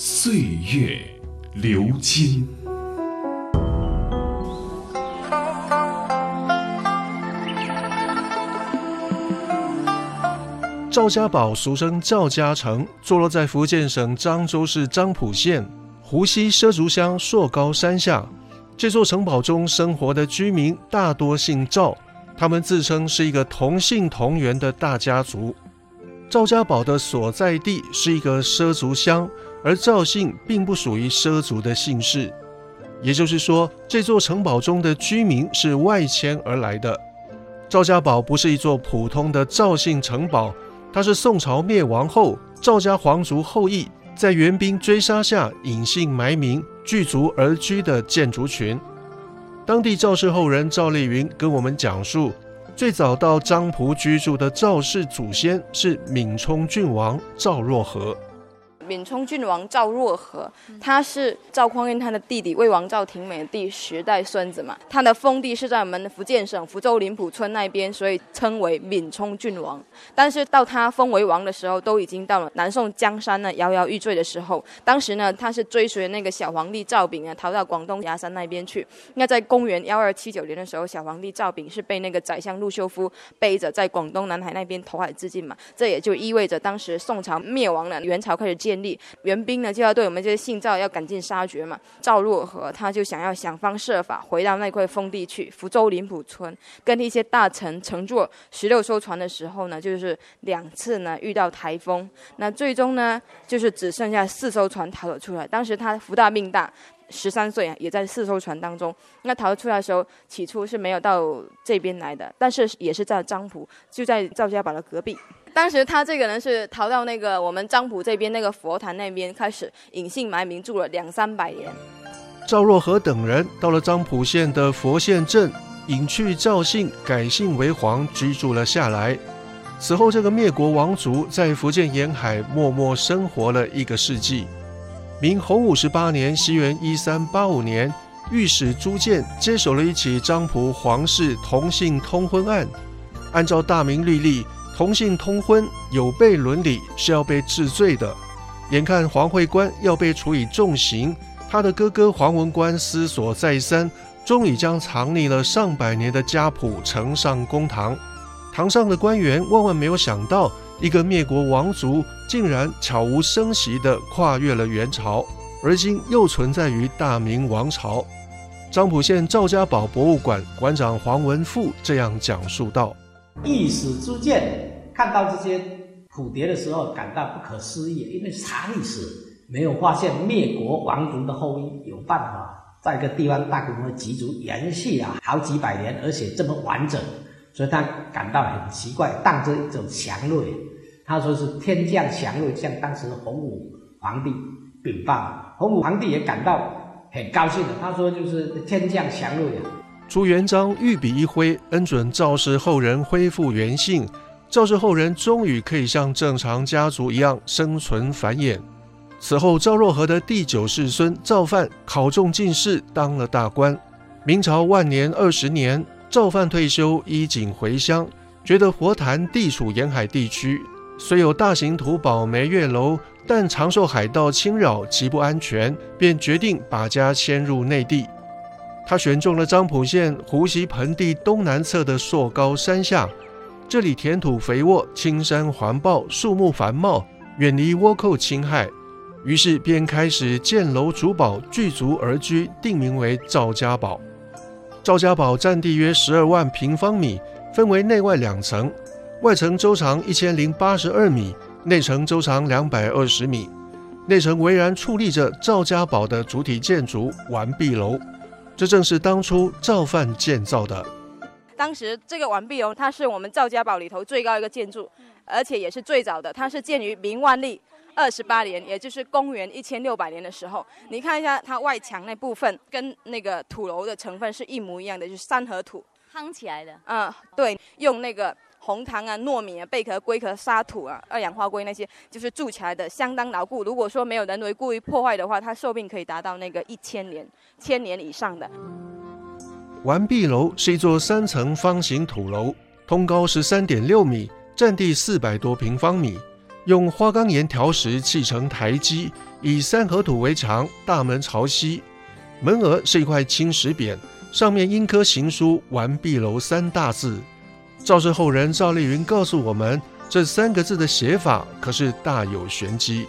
岁月流金。赵家堡俗称赵家城，坐落在福建省漳州市漳浦县湖西畲族乡硕高山下。这座城堡中生活的居民大多姓赵，他们自称是一个同姓同源的大家族。赵家堡的所在地是一个畲族乡。而赵姓并不属于畲族的姓氏，也就是说，这座城堡中的居民是外迁而来的。赵家堡不是一座普通的赵姓城堡，它是宋朝灭亡后赵家皇族后裔在援兵追杀下隐姓埋名聚族而居的建筑群。当地赵氏后人赵丽云跟我们讲述，最早到漳浦居住的赵氏祖先是闽冲郡王赵若何。闽冲郡王赵若和，他是赵匡胤他的弟弟，魏王赵廷美的第十代孙子嘛。他的封地是在我们福建省福州林浦村那边，所以称为闽冲郡王。但是到他封为王的时候，都已经到了南宋江山呢摇摇欲坠的时候。当时呢，他是追随那个小皇帝赵昺啊，逃到广东崖山那边去。那在公元幺二七九年的时候，小皇帝赵昺是被那个宰相陆秀夫背着在广东南海那边投海自尽嘛。这也就意味着当时宋朝灭亡了，元朝开始建。立援兵呢，就要对我们这些姓赵要赶尽杀绝嘛。赵若和他就想要想方设法回到那块封地去，福州林浦村，跟一些大臣乘坐十六艘船的时候呢，就是两次呢遇到台风，那最终呢就是只剩下四艘船逃了出来。当时他福大命大，十三岁啊，也在四艘船当中。那逃出来的时候，起初是没有到这边来的，但是也是在漳浦，就在赵家堡的隔壁。当时他这个人是逃到那个我们漳浦这边那个佛坛那边，开始隐姓埋名住了两三百年。赵若和等人到了漳浦县的佛县镇，隐去赵姓，改姓为黄，居住了下来。此后，这个灭国王族在福建沿海默默生活了一个世纪。明洪武十八年（西元一三八五年），御史朱建接手了一起漳浦皇室同姓通婚案，按照大明律例。同姓通婚有悖伦理，是要被治罪的。眼看黄慧官要被处以重刑，他的哥哥黄文官思索再三，终于将藏匿了上百年的家谱呈上公堂。堂上的官员万万没有想到，一个灭国王族竟然悄无声息地跨越了元朝，而今又存在于大明王朝。漳浦县赵家堡博物馆馆长黄文富这样讲述道。一史朱建看到这些谱牒的时候，感到不可思议，因为查历史没有发现灭国王族的后裔有办法在一个地方大规模集族延续啊好几百年，而且这么完整，所以他感到很奇怪，当着一种祥瑞。他说是天降祥瑞，向当时的洪武皇帝禀报，洪武皇帝也感到很高兴的。他说就是天降祥瑞啊。朱元璋御笔一挥，恩准赵氏后人恢复原姓，赵氏后人终于可以像正常家族一样生存繁衍。此后，赵若和的第九世孙赵范考中进士，当了大官。明朝万年二十年，赵范退休，衣锦回乡，觉得佛坛地处沿海地区，虽有大型土堡梅月楼，但常受海盗侵扰，极不安全，便决定把家迁入内地。他选中了漳浦县湖西盆地东南侧的硕高山下，这里田土肥沃，青山环抱，树木繁茂，远离倭寇侵害，于是便开始建楼筑堡，聚族而居，定名为赵家堡。赵家堡占地约十二万平方米，分为内外两层，外层周长一千零八十二米，内层周长两百二十米，内层巍然矗立着赵家堡的主体建筑完璧楼。这正是当初赵范建造的。当时这个完璧楼，它是我们赵家堡里头最高一个建筑，而且也是最早的。它是建于明万历二十八年，也就是公元一千六百年的时候，你看一下它外墙那部分跟那个土楼的成分是一模一样的，就是三合土夯起来的。嗯，对，用那个红糖啊、糯米啊、贝壳、龟壳、沙土啊、二氧化硅那些，就是筑起来的，相当牢固。如果说没有人为故意破坏的话，它寿命可以达到那个一千年、千年以上的。完壁楼是一座三层方形土楼，通高十三点六米，占地四百多平方米，用花岗岩条石砌成台基，以三合土为墙，大门朝西，门额是一块青石匾，上面印刻行书“完壁楼”三大字。赵氏后人赵丽云告诉我们，这三个字的写法可是大有玄机。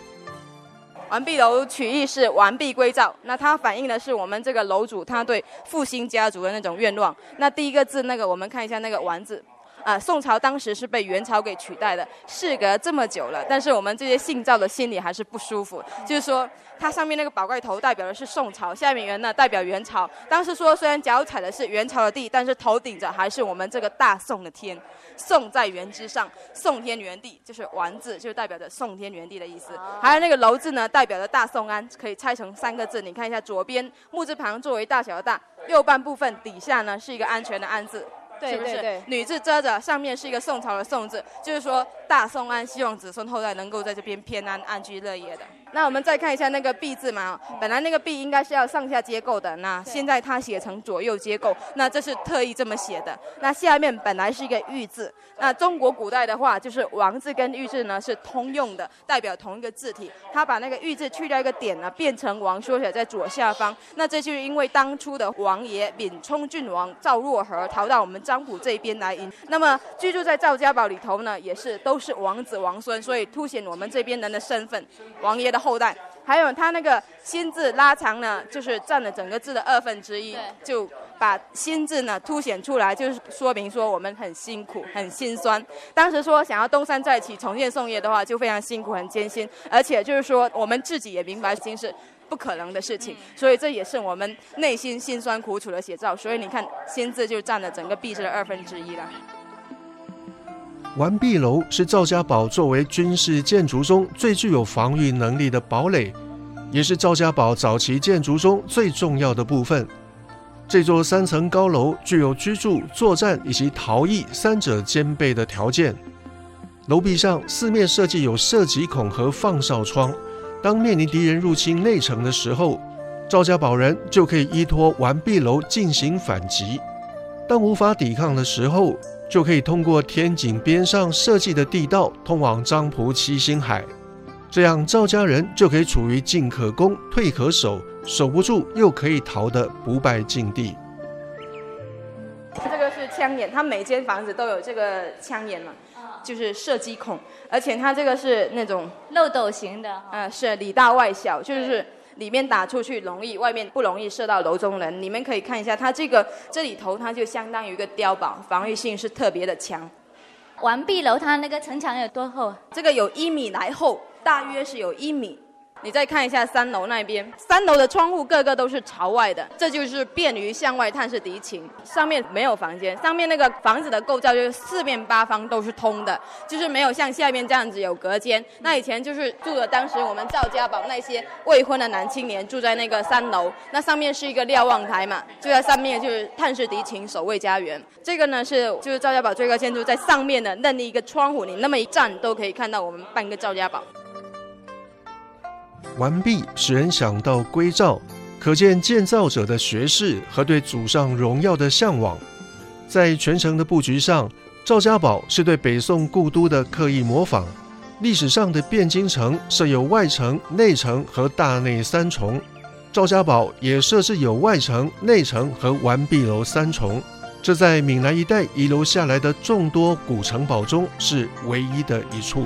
完璧楼取义是完璧归赵，那它反映的是我们这个楼主他对复兴家族的那种愿望。那第一个字那个我们看一下那个完字，啊，宋朝当时是被元朝给取代的，事隔这么久了，但是我们这些姓赵的心里还是不舒服，就是说。它上面那个宝盖头代表的是宋朝，下面圆呢代表元朝。当时说虽然脚踩的是元朝的地，但是头顶着还是我们这个大宋的天。宋在元之上，宋天元地就是完字，就代表着宋天元地的意思。还有那个楼字呢，代表着大宋安，可以拆成三个字。你看一下，左边木字旁作为大小的大，右半部分底下呢是一个安全的安字。是不是？女字遮着，上面是一个宋朝的宋字，就是说大宋安，希望子孙后代能够在这边偏安、安居乐业的。那我们再看一下那个“币”字嘛，本来那个“币”应该是要上下结构的，那现在它写成左右结构，那这是特意这么写的。那下面本来是一个“玉”字，那中国古代的话，就是“王”字跟“玉”字呢是通用的，代表同一个字体。他把那个“玉”字去掉一个点呢，变成“王”，缩写在左下方。那这就是因为当初的王爷闵冲郡王赵若河逃到我们。漳浦这边来迎，那么居住在赵家堡里头呢，也是都是王子王孙，所以凸显我们这边人的身份，王爷的后代。还有他那个心字拉长呢，就是占了整个字的二分之一，就把心字呢凸显出来，就是说明说我们很辛苦、很心酸。当时说想要东山再起、重建宋业的话，就非常辛苦、很艰辛，而且就是说我们自己也明白，心是。不可能的事情，所以这也是我们内心辛酸苦楚的写照。所以你看，心字就占了整个壁字的二分之一了。完壁楼是赵家堡作为军事建筑中最具有防御能力的堡垒，也是赵家堡早期建筑中最重要的部分。这座三层高楼具有居住、作战以及逃逸三者兼备的条件。楼壁上四面设计有射击孔和放哨窗。当面临敌人入侵内城的时候，赵家堡人就可以依托完壁楼进行反击；当无法抵抗的时候，就可以通过天井边上设计的地道通往漳浦七星海。这样赵家人就可以处于进可攻、退可守，守不住又可以逃的不败境地。这个是枪眼，它每间房子都有这个枪眼嘛。就是射击孔，而且它这个是那种漏斗型的，呃，是里大外小，就是里面打出去容易，外面不容易射到楼中人。你们可以看一下，它这个这里头它就相当于一个碉堡，防御性是特别的强。完璧楼它那个城墙有多厚？这个有一米来厚，大约是有一米。你再看一下三楼那边，三楼的窗户个个都是朝外的，这就是便于向外探视敌情。上面没有房间，上面那个房子的构造就是四面八方都是通的，就是没有像下面这样子有隔间。那以前就是住的当时我们赵家堡那些未婚的男青年住在那个三楼，那上面是一个瞭望台嘛，就在上面就是探视敌情、守卫家园。这个呢是就是赵家堡最高建筑在上面的任意一个窗户，你那么一站都可以看到我们半个赵家堡。完璧使人想到归赵，可见建造者的学识和对祖上荣耀的向往。在全城的布局上，赵家堡是对北宋故都的刻意模仿。历史上的汴京城设有外城、内城和大内三重，赵家堡也设置有外城、内城和完璧楼三重。这在闽南一带遗留下来的众多古城堡中是唯一的一处。